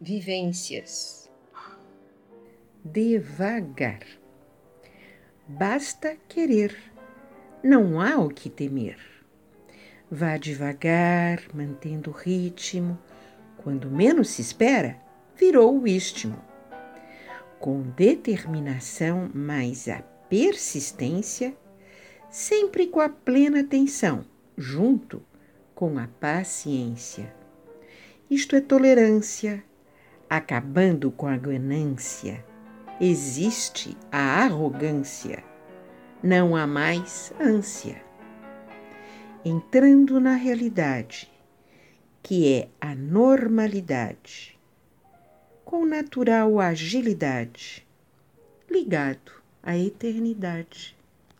vivências. Devagar. Basta querer, não há o que temer. Vá devagar, mantendo o ritmo. Quando menos se espera, virou o istmo. Com determinação mais a persistência, sempre com a plena atenção, junto com a paciência. Isto é tolerância, acabando com a ganância. Existe a arrogância, não há mais ânsia. Entrando na realidade, que é a normalidade, com natural agilidade, ligado à eternidade.